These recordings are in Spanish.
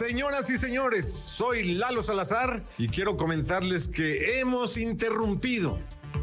Señoras y señores, soy Lalo Salazar y quiero comentarles que hemos interrumpido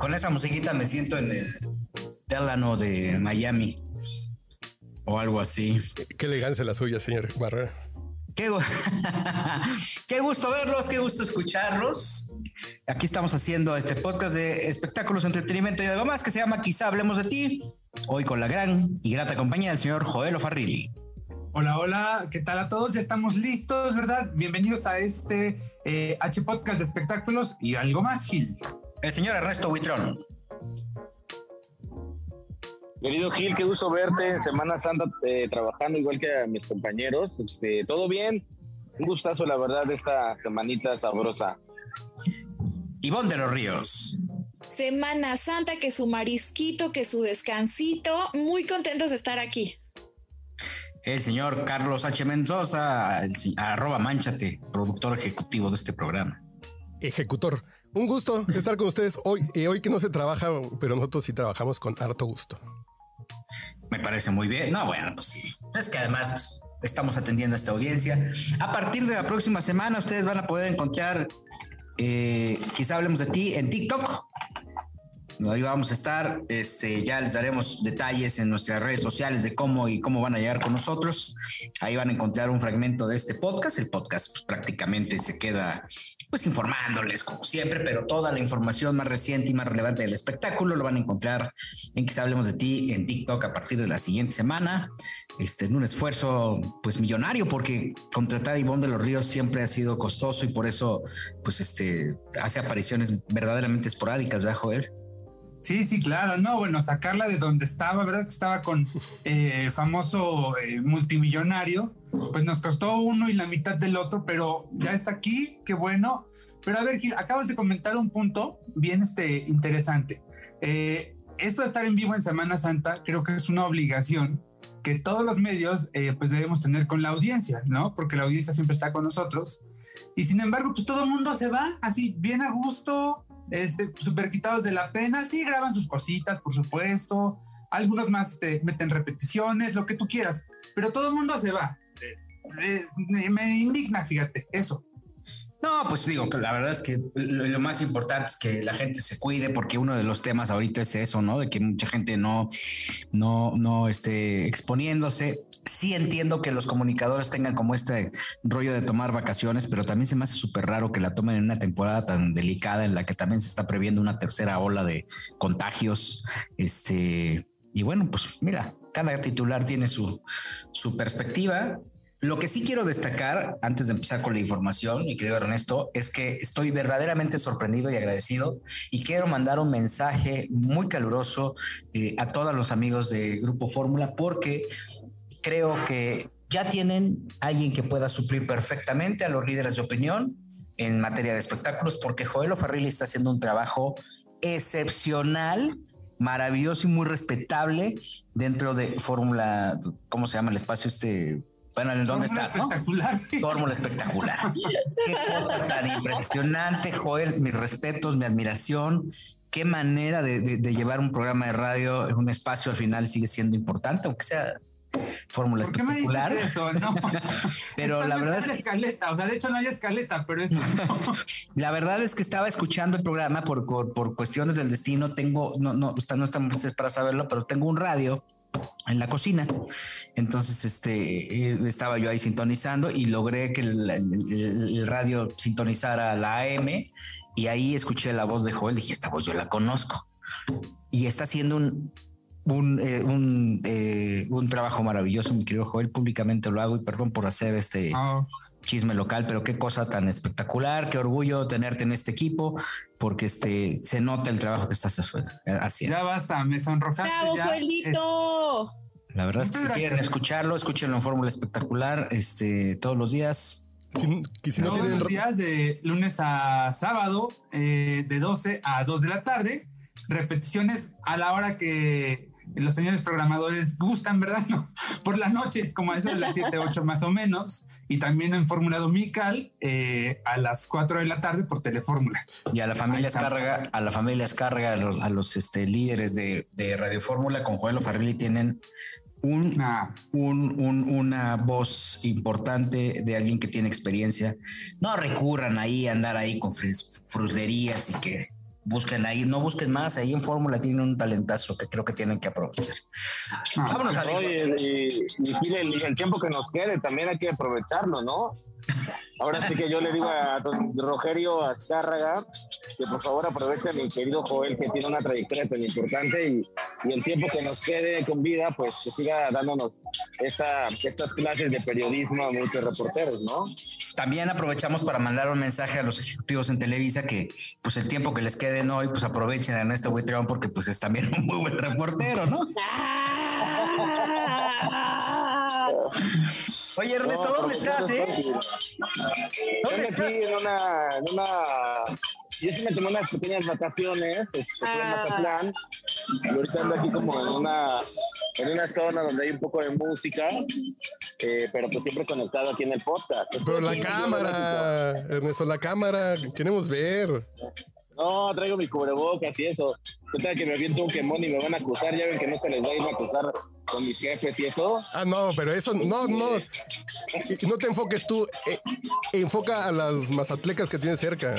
Con esa musiquita me siento en el Delano de Miami o algo así. Qué elegancia la suya, señor Barrera. Qué, qué, gusto verlos, qué gusto escucharlos. Aquí estamos haciendo este podcast de espectáculos, entretenimiento y algo más que se llama Quizá hablemos de ti. Hoy con la gran y grata compañía del señor Joel Ofarrilli. Hola, hola, ¿qué tal a todos? Ya estamos listos, ¿verdad? Bienvenidos a este eh, H Podcast de espectáculos y algo más, Gil. El señor Ernesto Huitrón. Querido Gil, qué gusto verte en Semana Santa eh, trabajando igual que a mis compañeros. Este, ¿Todo bien? Un gustazo, la verdad, esta semanita sabrosa. Ivonne de los Ríos. Semana Santa, que su marisquito, que su descansito. Muy contentos de estar aquí. El señor Carlos H. Mendoza, arroba manchate, productor ejecutivo de este programa. Ejecutor. Un gusto estar con ustedes hoy, eh, hoy que no se trabaja, pero nosotros sí trabajamos con harto gusto. Me parece muy bien. No, bueno, pues. Es que además pues, estamos atendiendo a esta audiencia. A partir de la próxima semana, ustedes van a poder encontrar, eh, quizá hablemos de ti en TikTok Ahí vamos a estar. Este, ya les daremos detalles en nuestras redes sociales de cómo y cómo van a llegar con nosotros. Ahí van a encontrar un fragmento de este podcast. El podcast pues, prácticamente se queda pues informándoles como siempre, pero toda la información más reciente y más relevante del espectáculo lo van a encontrar en que hablemos de ti en TikTok a partir de la siguiente semana. Este, en un esfuerzo pues millonario porque contratar a Ivonne de los Ríos siempre ha sido costoso y por eso pues este hace apariciones verdaderamente esporádicas, ¿verdad, Joel? Sí, sí, claro. No, bueno, sacarla de donde estaba, ¿verdad? Que estaba con eh, famoso eh, multimillonario, pues nos costó uno y la mitad del otro, pero ya está aquí, qué bueno. Pero a ver, Gil, acabas de comentar un punto bien este, interesante. Eh, esto de estar en vivo en Semana Santa creo que es una obligación que todos los medios pues debemos tener con la audiencia, ¿no? Porque la audiencia siempre está con nosotros. Y sin embargo, pues todo el mundo se va así bien a gusto, este, súper quitados de la pena. Sí, graban sus cositas, por supuesto. Algunos más te meten repeticiones, lo que tú quieras, pero todo el mundo se va. Eh, me indigna, fíjate, eso. No, pues digo que la verdad es que lo, más importante es que la gente se cuide, porque uno de los temas ahorita es eso, ¿no? De que mucha gente no, no, no esté exponiéndose sí entiendo que los comunicadores tengan como este rollo de tomar vacaciones, pero también se me hace súper raro que la tomen en una temporada tan delicada en la que también se está previendo una tercera ola de contagios. Este, y bueno, pues mira, cada titular tiene su, su perspectiva. Lo que sí quiero destacar antes de empezar con la información, mi querido Ernesto, es que estoy verdaderamente sorprendido y agradecido y quiero mandar un mensaje muy caluroso eh, a todos los amigos de Grupo Fórmula porque creo que ya tienen alguien que pueda suplir perfectamente a los líderes de opinión en materia de espectáculos, porque Joel Farrilli está haciendo un trabajo excepcional, maravilloso y muy respetable dentro de Fórmula, ¿cómo se llama el espacio este? Bueno, ¿en dónde estás? Espectacular. Fórmula espectacular. Qué cosa tan impresionante, Joel. Mis respetos, mi admiración. Qué manera de, de llevar un programa de radio en un espacio al final sigue siendo importante, aunque sea fórmula espectacular. eso? No. pero la verdad es que escaleta, o sea, de hecho no hay escaleta, pero esto La verdad es que estaba escuchando el programa por, por, cuestiones del destino. Tengo, no, no, no estamos para saberlo, pero tengo un radio en la cocina. Entonces, este eh, estaba yo ahí sintonizando y logré que el, radio sintonizara la AM y ahí escuché la voz de Joel. Dije, esta voz yo la conozco y está haciendo un un, eh, un, eh, un, trabajo maravilloso, mi querido Joel. Públicamente lo hago y perdón por hacer este, chisme local, pero qué cosa tan espectacular, qué orgullo tenerte en este equipo, porque este se nota el trabajo que estás haciendo. Ya basta, me sonrojaste. ¡Bravo, ya. Joelito! La verdad es que si quieren escucharlo, escúchenlo en Fórmula Espectacular, este, todos los días. Si, que si no Todos tienen los días de lunes a sábado, eh, de 12 a 2 de la tarde, repeticiones a la hora que los señores programadores gustan, ¿verdad? No, por la noche, como a eso de las 7, 8 más o menos, y también en Fórmula Dominical eh, a las 4 de la tarde por Telefórmula. Y a la familia. Escarga, a la familia Escarga, a los, a los este, líderes de, de Radio Fórmula con Joel Farrelly tienen un, Ah, un, un- una voz importante de alguien que tiene experiencia. No recurran ahí a andar ahí con fruslerías y que busquen ahí, no busquen más, ahí en Fórmula tienen un talentazo que creo que tienen que aprovechar. ah. Vámonos a y, y el tiempo que nos quede también hay que aprovecharlo, ¿no? Ahora sí que yo le digo a don Rogerio Azcárraga que por favor aproveche a mi querido Joel que tiene una trayectoria tan importante y, y el tiempo que nos quede con vida, pues que siga dándonos esta, estas clases de periodismo a muchos reporteros, ¿no? También aprovechamos para mandar un mensaje a los ejecutivos en Televisa que pues el tiempo que les queden hoy, pues aprovechen a Ernesto Buitrón porque pues es también un muy buen reportero, ¿no? Oye, Ernesto, No, ¿dónde estás, eh? ¿Dónde Estoy aquí estás? en una, en una. Yo sí me tomé unas pequeñas vacaciones, este, Ah. Mazatlán, y ahorita ando aquí como en una, en una zona donde hay un poco de música, eh, pero pues siempre conectado aquí en el podcast. Pero la cámara, Ernesto, la cámara, queremos ver. No, traigo mi cubrebocas y eso. ¿Qué tal que me aviento un quemón y me van a acusar? Ya ven que no se les va a ir a acusar con mis jefes y eso. Ah, no, pero eso, no, no. No te enfoques tú, eh, enfoca a las mazatlecas que tienes cerca.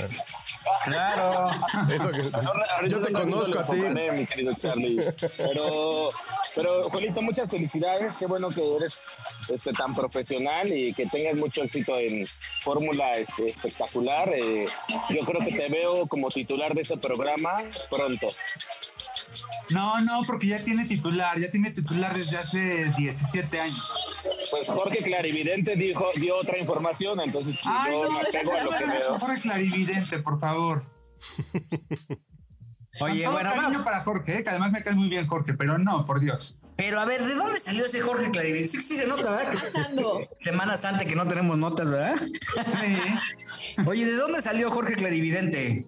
Claro. Eso que- yo te no conozco lo a ti. enfocaré, mi querido Charlie. Pero, pero, Juanito, muchas felicidades. Qué bueno que eres este, tan profesional y que tengas mucho éxito en Fórmula este, Espectacular. Eh, yo creo que te veo como titular de ese programa pronto. No, no, porque ya tiene titular, ya tiene titular desde hace 17 años. Pues Jorge Clarividente dijo, dio otra información, entonces Ay, yo no, me apego a lo que veo. Jorge Clarividente, por favor. Oye, Con todo bueno, cariño para Jorge, eh, que además me cae muy bien Jorge, pero no, por Dios. Pero a ver, ¿de dónde salió ese Jorge Clarividente? Sí, sí se nota, ¿verdad? Que pasando? Semana Santa que no tenemos notas, ¿verdad? Sí. Oye, ¿de dónde salió Jorge Clarividente?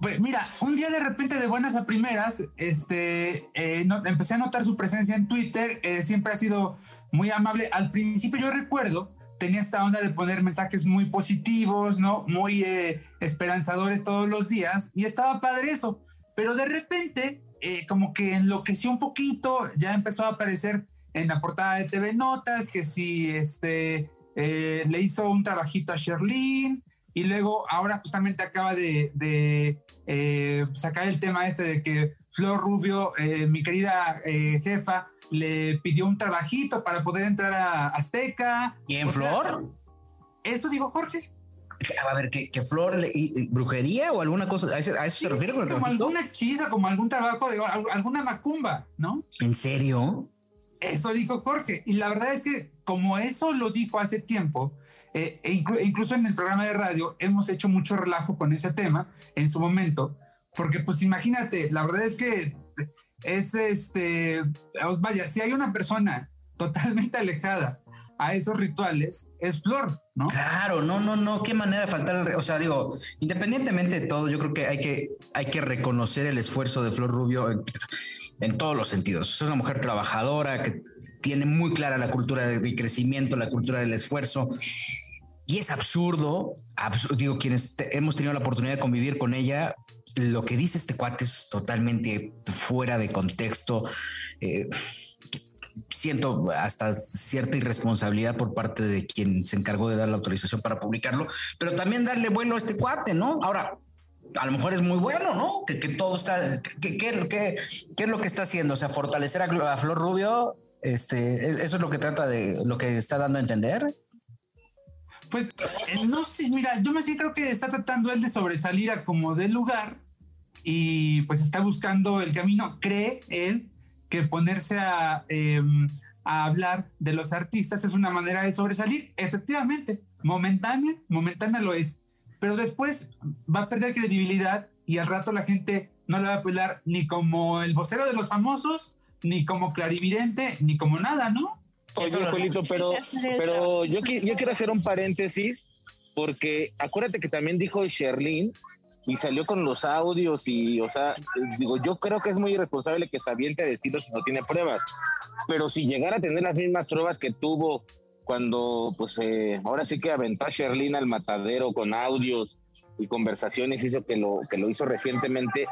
Pues mira, un día de repente de buenas a primeras, este, eh, empecé a notar su presencia en Twitter, eh, siempre ha sido muy amable. Al principio yo recuerdo, tenía esta onda de poner mensajes muy positivos, ¿no? Muy eh, esperanzadores todos los días y estaba padre eso, pero de repente como que enloqueció un poquito, ya empezó a aparecer en la portada de TV Notas, que si este, le hizo un trabajito a Sherlyn, y luego ahora justamente acaba de, eh, sacar el tema este de que Flor Rubio, eh, mi querida eh, jefa, le pidió un trabajito para poder entrar a Azteca. ¿Y en sea, Flor? Eso digo Jorge. A ver, ¿qué, qué Flor? le- y- y ¿Brujería o alguna cosa? ¿A eso, a eso se refiere con el como trabajito? alguna hechiza, como algún trabajo de al- alguna macumba, ¿no? ¿En serio? Eso dijo Jorge. Y la verdad es que como eso lo dijo hace tiempo, eh, e inclu- incluso en el programa de radio hemos hecho mucho relajo con ese tema en su momento, porque pues imagínate, la verdad es que es este, vaya, si hay una persona totalmente alejada a esos rituales, es Flor, ¿no? Claro, no, no, no, qué manera de faltar, o sea, digo, independientemente de todo, yo creo que hay que, hay que reconocer el esfuerzo de Flor Rubio en, todos los sentidos. Es una mujer trabajadora que tiene muy clara la cultura de, de crecimiento, la cultura del esfuerzo. Y es absurdo, absu- digo, quienes hemos tenido la oportunidad de convivir con ella, lo que dice este cuate es totalmente fuera de contexto. Eh, siento hasta cierta irresponsabilidad por parte de quien se encargó de dar la autorización para publicarlo, pero también darle vuelo a este cuate, ¿no? Ahora, a lo mejor es muy bueno, ¿no? Que, todo está, que, ¿qué es lo que está haciendo? O sea, fortalecer a, Flor Rubio, este, ¿es- eso es lo que trata de, lo que está dando a entender. Pues eh, no sé, mira, yo más bien creo que está tratando él de sobresalir a como del lugar y pues está buscando el camino. Cree él que ponerse a, eh, a hablar de los artistas es una manera de sobresalir. Efectivamente, momentánea, momentánea lo es, pero después va a perder credibilidad y al rato la gente no la va a apelar ni como el vocero de los famosos, ni como clarividente, ni como nada, ¿no? Oye, Juelito, pero, pero yo, yo quiero hacer un paréntesis porque acuérdate que también dijo Sherlyn y salió con los audios y, o sea, digo, yo creo que es muy irresponsable que se aviente a decirlo si no tiene pruebas, pero si llegara a tener las mismas pruebas que tuvo cuando, pues, eh, ahora sí que aventó a Sherlyn al matadero con audios y conversaciones, hizo que lo, que lo hizo recientemente,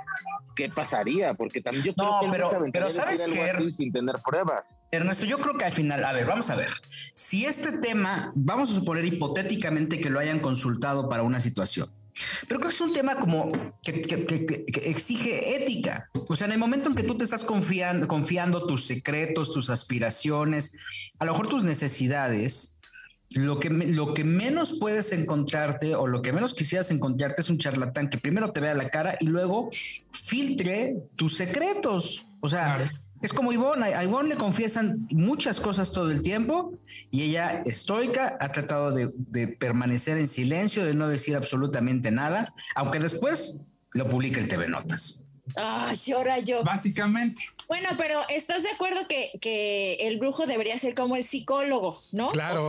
¿qué pasaría? Porque también yo creo que pero, pero sabes que sin tener pruebas. Ernesto, yo creo que al final, a ver, vamos a ver. Si este tema, vamos a suponer hipotéticamente que lo hayan consultado para una situación. Pero creo que es un tema como que, exige ética. O sea, en el momento en que tú te estás confiando, confiando tus secretos, tus aspiraciones, a lo mejor tus necesidades, lo que, lo que menos puedes encontrarte o lo que menos quisieras encontrarte es un charlatán que primero te vea la cara y luego filtre tus secretos. O sea, es como Ivonne, a Ivonne le confiesan muchas cosas todo el tiempo y ella estoica ha tratado de, permanecer en silencio, de no decir absolutamente nada, aunque después lo publica en TV Notas. Ah, llora yo. Básicamente. Bueno, pero ¿estás de acuerdo que, que, el brujo debería ser como el psicólogo, no? Claro.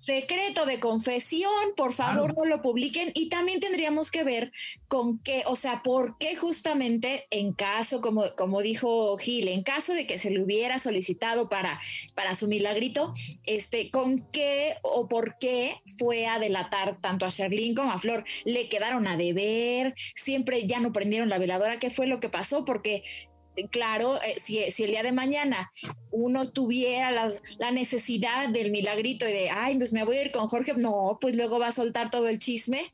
Secreto de confesión, por favor no lo publiquen. Y también tendríamos que ver con qué, o sea, por qué justamente en caso, como, como dijo Gil, en caso de que se le hubiera solicitado para, para su milagrito, este, con qué o por qué fue a delatar tanto a Sherlyn como a Flor, le quedaron a deber, siempre ya no prendieron la veladora, ¿qué fue lo que pasó? Porque claro, eh, si, el día de mañana uno tuviera las, la necesidad del milagrito y de, ay, pues me voy a ir con Jorge, no, pues luego va a soltar todo el chisme.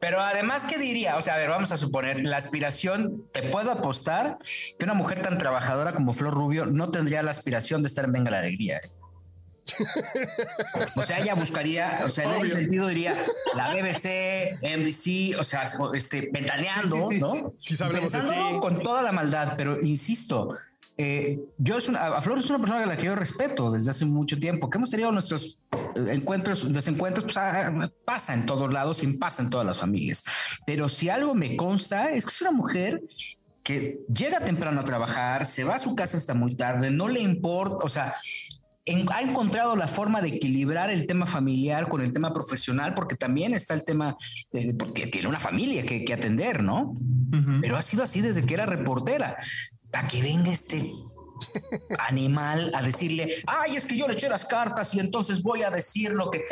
Pero además, ¿qué diría? O sea, a ver, vamos a suponer, la aspiración, te puedo apostar que una mujer tan trabajadora como Flor Rubio no tendría la aspiración de estar en Venga la Alegría. ¿eh? O sea, ella buscaría, o sea, en ese sentido diría la BBC, NBC, o sea, este, ventaneando, ¿no? Pensando con toda la maldad, pero insisto, eh, yo es una, a Flor es una persona a la que yo respeto desde hace mucho tiempo, que hemos tenido nuestros eh, encuentros, desencuentros, pues, ah, pasa en todos lados y pasa en todas las familias. Pero si algo me consta es que es una mujer que llega temprano a trabajar, se va a su casa hasta muy tarde, no le importa, o sea, ha encontrado la forma de equilibrar el tema familiar con el tema profesional, porque también está el tema, de, porque tiene una familia que, atender, ¿no? Pero ha sido así desde que era reportera. Para que venga este animal a decirle, ay, es que yo le eché las cartas y entonces voy a decir lo que,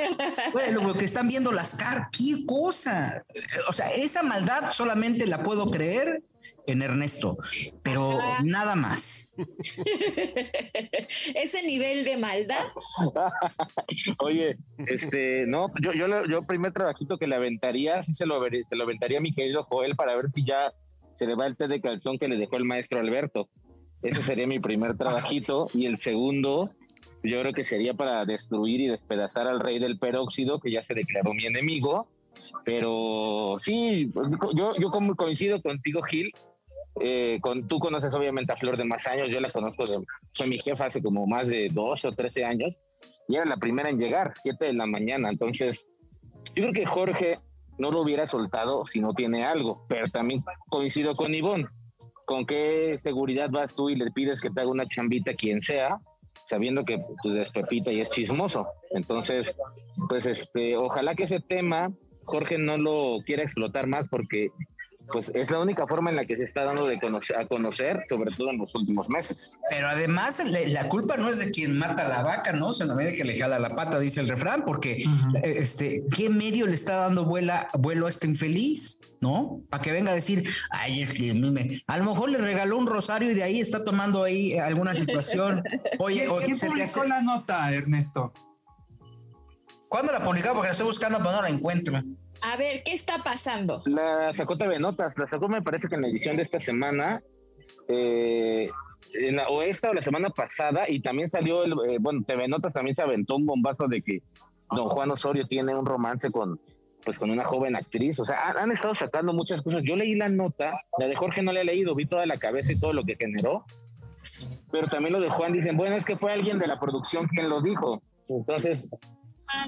bueno, lo que están viendo las cartas, qué cosa. O sea, esa maldad solamente la puedo creer en Ernesto, pero nada más. Ese nivel de maldad. Oye, este, no, yo, yo, yo primer trabajito que le aventaría, sí se lo, se lo aventaría a mi querido Joel para ver si ya se le va el té de calzón que le dejó el maestro Alberto. Ese sería mi primer trabajito. Y el segundo, yo creo que sería para destruir y despedazar al rey del peróxido, que ya se declaró mi enemigo. Pero sí, yo, yo como coincido contigo, Gil, eh, con, tú conoces obviamente a Flor de más años, yo la conozco, de, fue mi jefa hace como más de 12 o 13 años y era la primera en llegar, 7 de la mañana. Entonces, yo creo que Jorge no lo hubiera soltado si no tiene algo, pero también coincido con Ivonne. ¿Con qué seguridad vas tú y le pides que te haga una chambita quien sea, sabiendo que tú eres Pepita y es chismoso? Entonces, pues este, ojalá que ese tema Jorge no lo quiera explotar más porque pues es la única forma en la que se está dando de conocer, a conocer, sobre todo en los últimos meses. Pero además la culpa no es de quien mata a la vaca, ¿no? Sino de que le jala la pata, dice el refrán, porque eh, este, ¿qué medio le está dando vuela, vuelo a este infeliz? ¿no? Para que venga a decir, ay, es que a lo mejor le regaló un rosario y de ahí está tomando ahí alguna situación. Oye, ¿quién publicó la nota, Ernesto? ¿Cuándo la publicó? Porque la estoy buscando, pero no la encuentro. A ver, ¿qué está pasando? La sacó TV Notas, la sacó me parece que en la edición de esta semana, eh, o esta o la semana pasada, y también salió, el, eh, bueno, TV Notas también se aventó un bombazo de que don Juan Osorio tiene un romance con, pues con una joven actriz, o sea, han, estado sacando muchas cosas. Yo leí la nota, la de Jorge no la he leído, vi toda la cabeza y todo lo que generó, pero también lo de Juan dicen, bueno, es que fue alguien de la producción quien lo dijo. Entonces,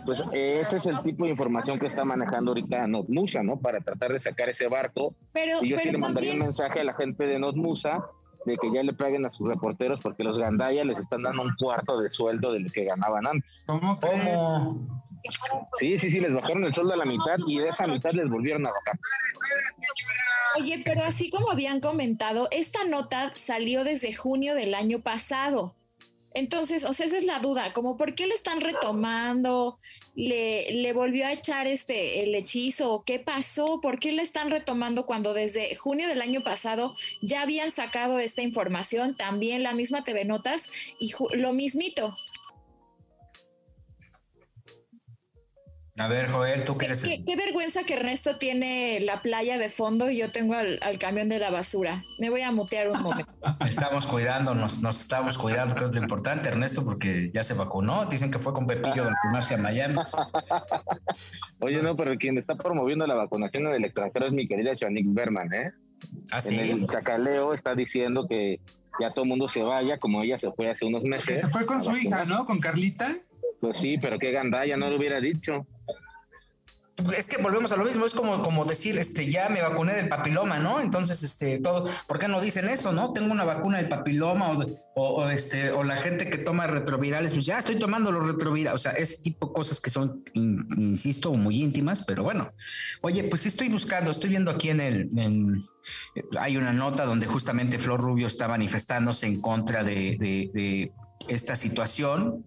pues ese es el tipo de información que está manejando ahorita Notmusa, ¿no? Para tratar de sacar ese barco. Pero, y yo sí le mandaría un mensaje a la gente de Notmusa de que ya le paguen a sus reporteros porque los Gandaya les están dando un cuarto de sueldo del que ganaban antes. ¿Cómo? ¿Cómo? Sí, sí, sí, les bajaron el sueldo a la mitad y de esa mitad les volvieron a bajar. Oye, pero así como habían comentado, esta nota salió desde junio del año pasado. Entonces, o sea, esa es la duda, como por qué le están retomando, le, le volvió a echar este el hechizo, qué pasó, por qué le están retomando cuando desde junio del año pasado ya habían sacado esta información, también la misma TV Notas y lo mismito. A ver, Joel, tú Qué, eres qué- qué vergüenza que Ernesto tiene la playa de fondo y yo tengo al, al camión de la basura. Me voy a mutear un momento. Estamos cuidándonos, nos estamos cuidando, que es lo importante, Ernesto, porque ya se vacunó. Dicen que fue con Pepillo a vacunarse a Miami. Oye, no, pero quien está promoviendo la vacunación en el extranjero es mi querida Chanik Berman, ¿eh? Así. En el chacaleo está diciendo que ya todo el mundo se vaya, como ella se fue hace unos Que meses. se fue con su hija. ¿no? Con Carlita. Pues sí, pero qué gandalla, no lo hubiera dicho. Es que volvemos a lo mismo, es como, como decir, este, ya me vacuné del papiloma, ¿no? Entonces, este, todo, ¿por qué no dicen eso, no? Tengo una vacuna del papiloma o, o, este, o la gente que toma retrovirales, pues ya estoy tomando los retrovirales, o sea, ese tipo de cosas que son, in- insisto, muy íntimas, pero bueno. Oye, pues estoy buscando, estoy viendo aquí en el, hay una nota donde justamente Flor Rubio está manifestándose en contra de esta situación.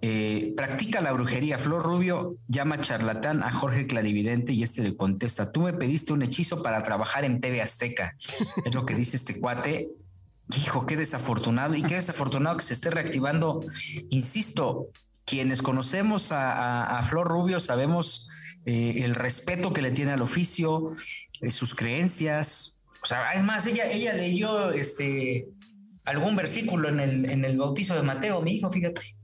Eh, practica la brujería. Flor Rubio llama charlatán a Jorge Clarividente y este le contesta: Tú me pediste un hechizo para trabajar en TV Azteca. Es lo que dice este cuate. Hijo, qué desafortunado y qué desafortunado que se esté reactivando. Insisto, quienes conocemos a, Flor Rubio sabemos eh, el respeto que le tiene al oficio, eh, sus creencias. O sea, es más, ella, ella leyó este algún versículo en el, en el bautizo de Mateo, mi hijo, fíjate.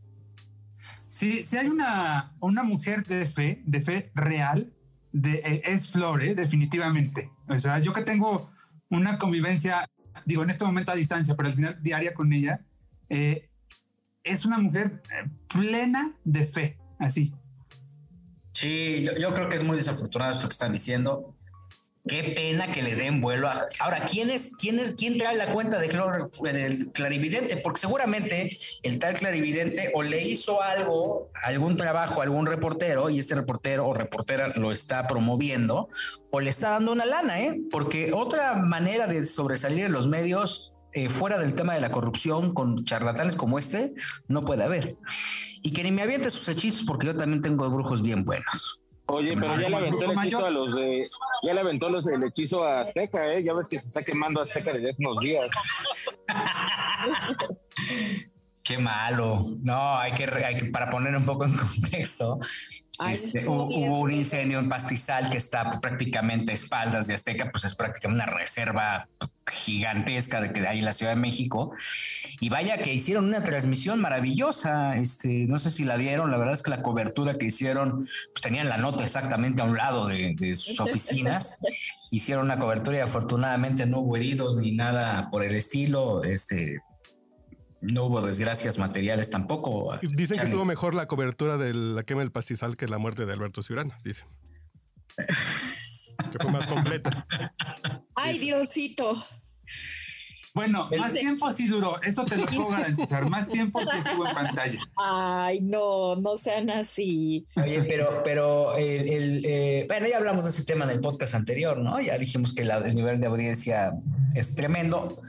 Sí, si hay una, una mujer de fe, de fe real, de, eh, es Flor, ¿eh? definitivamente. O sea, yo que tengo una convivencia, digo, en este momento a distancia, pero al final diaria con ella, eh, es una mujer eh, plena de fe, así. Sí, yo, yo creo que es muy desafortunado esto que están diciendo. Qué pena que le den vuelo a. Ahora, ¿quién es, quién es, quién trae la cuenta de Clor- del clarividente? Porque seguramente el tal clarividente o le hizo algo, algún trabajo, algún reportero, y este reportero o reportera lo está promoviendo, o le está dando una lana, ¿eh? Porque otra manera de sobresalir en los medios. eh, fuera del tema de la corrupción con charlatanes como este, no puede haber. Y que ni me aviente sus hechizos porque yo también tengo brujos bien buenos. Oye, pero ya le aventó el hechizo a los de, ya le aventó los, el hechizo a Azteca, ¿eh? Ya ves que se está quemando Azteca desde hace unos días. Qué malo. No, hay que, hay que para poner un poco en contexto. Ay, este, hubo, hubo un incendio en Pastizal que está prácticamente a espaldas de Azteca, pues es prácticamente una reserva gigantesca de que hay en la Ciudad de México. Y vaya que hicieron una transmisión maravillosa. Este, no sé si la vieron, la verdad es que la cobertura que hicieron, pues tenían la nota exactamente a un lado de, de sus oficinas. Hicieron una cobertura y afortunadamente no hubo heridos ni nada por el estilo. Este, no hubo desgracias materiales tampoco. Dicen que estuvo mejor la cobertura de la quema del pastizal que la muerte de Alberto Ciurana, dicen. que fue más completa. Ay, Diosito. Bueno, El- más tiempo sí duró, eso te lo puedo garantizar. Más tiempo sí estuvo en pantalla. Ay, no, no sean así. Oye, pero, pero el, el, eh, bueno, ya hablamos de ese tema en el podcast anterior, ¿no? Ya dijimos que la- el nivel de audiencia es tremendo.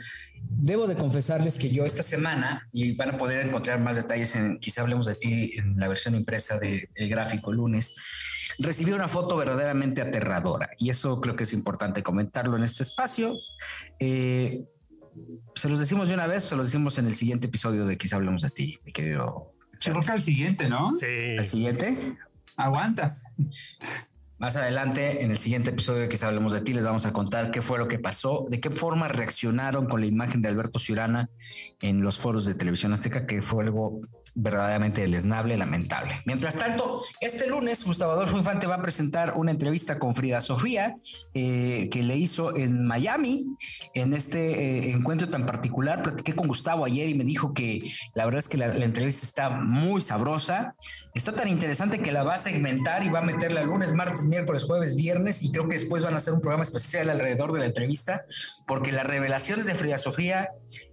Debo de confesarles que yo esta semana, y van a poder encontrar más detalles en, quizá hablemos de ti en la versión impresa de El Gráfico lunes, recibí una foto verdaderamente aterradora y eso creo que es importante comentarlo en este espacio. Eh, se los decimos de una vez, se los decimos en el siguiente episodio de Quizá hablemos de ti, mi querido. Que al siguiente, ¿no? Sí. El siguiente, Aguanta. Más adelante, en el siguiente episodio que hablemos de ti, les vamos a contar qué fue lo que pasó, de qué forma reaccionaron con la imagen de Alberto Ciurana en los foros de televisión azteca, que fue algo verdaderamente deleznable, lamentable. Mientras tanto, este lunes Gustavo Adolfo Infante va a presentar una entrevista con Frida Sofía eh, que le hizo en Miami en este eh, encuentro tan particular. Platiqué con Gustavo ayer y me dijo que la verdad es que la, entrevista está muy sabrosa, está tan interesante que la va a segmentar y va a meterla lunes, martes, miércoles, jueves, viernes y creo que después van a hacer un programa especial alrededor de la entrevista porque las revelaciones de Frida Sofía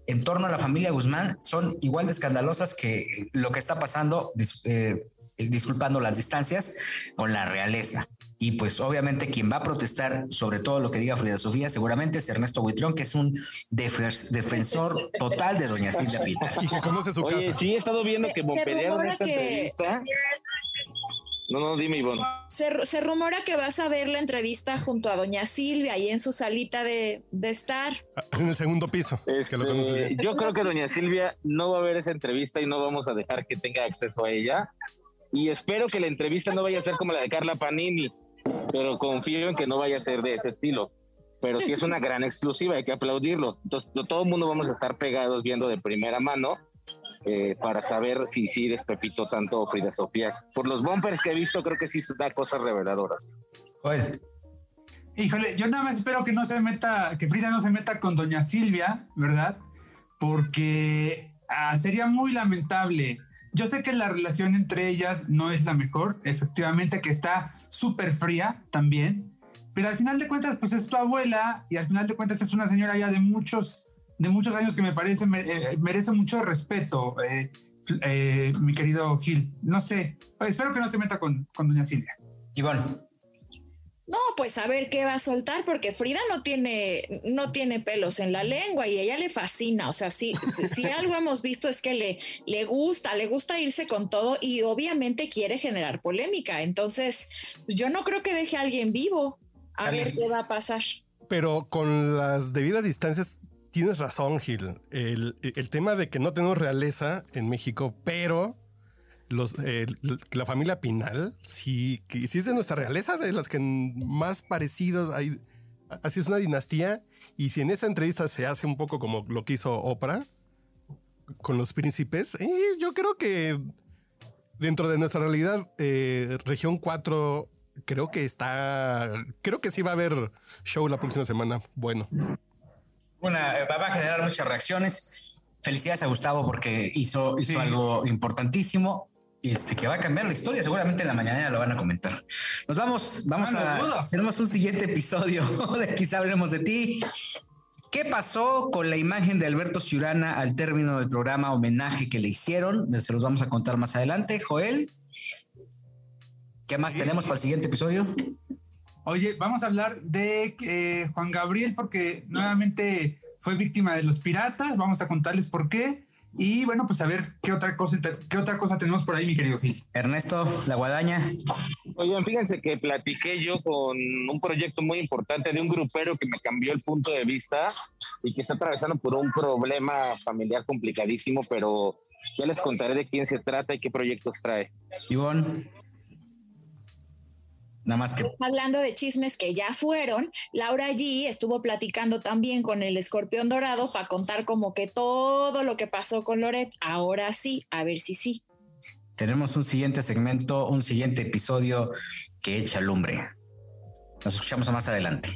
en torno a la familia Guzmán son igual de escandalosas que lo que está pasando, eh, disculpando las distancias, con la realeza. Y pues obviamente quien va a protestar sobre todo lo que diga Frida Sofía seguramente es Ernesto Buitrón, que es un defensor total de doña Silvia Pita. Y que conoce su Oye, sí he estado viendo que bombardearon esta entrevista no, no, dime, Ivonne. Se, rumora que vas a ver la entrevista junto a doña Silvia ahí en su salita de, estar. Ah, en el segundo piso. Este, yo creo que doña Silvia no va a ver esa entrevista y no vamos a dejar que tenga acceso a ella. Y espero que la entrevista no vaya a ser como la de Carla Panini, pero confío en que no vaya a ser de ese estilo. Pero sí es una gran exclusiva, hay que aplaudirlo. Entonces, todo el mundo vamos a estar pegados viendo de primera mano eh, para saber si sí despepito tanto Frida Sofía. Por los bumpers que he visto, creo que sí da cosas reveladoras. Híjole, yo nada más espero que no se meta, que Frida no se meta con doña Silvia, ¿verdad? Porque ah, sería muy lamentable. Yo sé que la relación entre ellas no es la mejor, efectivamente que está súper fría también, pero al final de cuentas, pues es tu abuela y al final de cuentas es una señora ya de muchos de muchos años que me parece eh, merece mucho respeto, eh, eh, mi querido Gil. No sé, espero que no se meta con, con doña Silvia. Iván. No, pues a ver qué va a soltar, porque Frida no tiene, no tiene pelos en la lengua y ella le fascina. O sea, si, si, algo hemos visto es que le, le gusta, le gusta irse con todo y obviamente quiere generar polémica. Entonces, yo no creo que deje a alguien vivo. A ver qué va a pasar. Pero con las debidas distancias, tienes razón, Gil. El, tema de que no tenemos realeza en México, pero la familia Pinal sí, que es de nuestra realeza, de las que más parecidos hay. Así es una dinastía. Y si en esa entrevista se hace un poco como lo que hizo Oprah con los príncipes, eh, yo creo que dentro de nuestra realidad, eh, región 4, creo que está. Creo que sí va a haber show la próxima semana. Bueno una, va a generar muchas reacciones. Felicidades a Gustavo porque hizo, hizo algo importantísimo este, que va a cambiar la historia. Seguramente en la mañana lo van a comentar. Nos vamos, vamos a. Tenemos un siguiente episodio de Quizá hablemos de ti. ¿Qué pasó con la imagen de Alberto Ciurana al término del programa homenaje que le hicieron? Se los vamos a contar más adelante. Joel, ¿qué más tenemos para el siguiente episodio? Oye, vamos a hablar de eh, Juan Gabriel porque nuevamente fue víctima de los piratas. Vamos a contarles por qué. Y bueno, pues a ver qué otra cosa, qué otra cosa tenemos por ahí, mi querido Gil. Ernesto, la guadaña. Oigan, fíjense que platiqué yo con un proyecto muy importante de un grupero que me cambió el punto de vista y que está atravesando por un problema familiar complicadísimo, pero ya les contaré de quién se trata y qué proyectos trae. Ivonne. Nada más que. Hablando de chismes que ya fueron, Laura G estuvo platicando también con el escorpión dorado para contar como que todo lo que pasó con Loret. Ahora sí, a ver si sí. Tenemos un siguiente segmento, un siguiente episodio que echa lumbre. Nos escuchamos más adelante.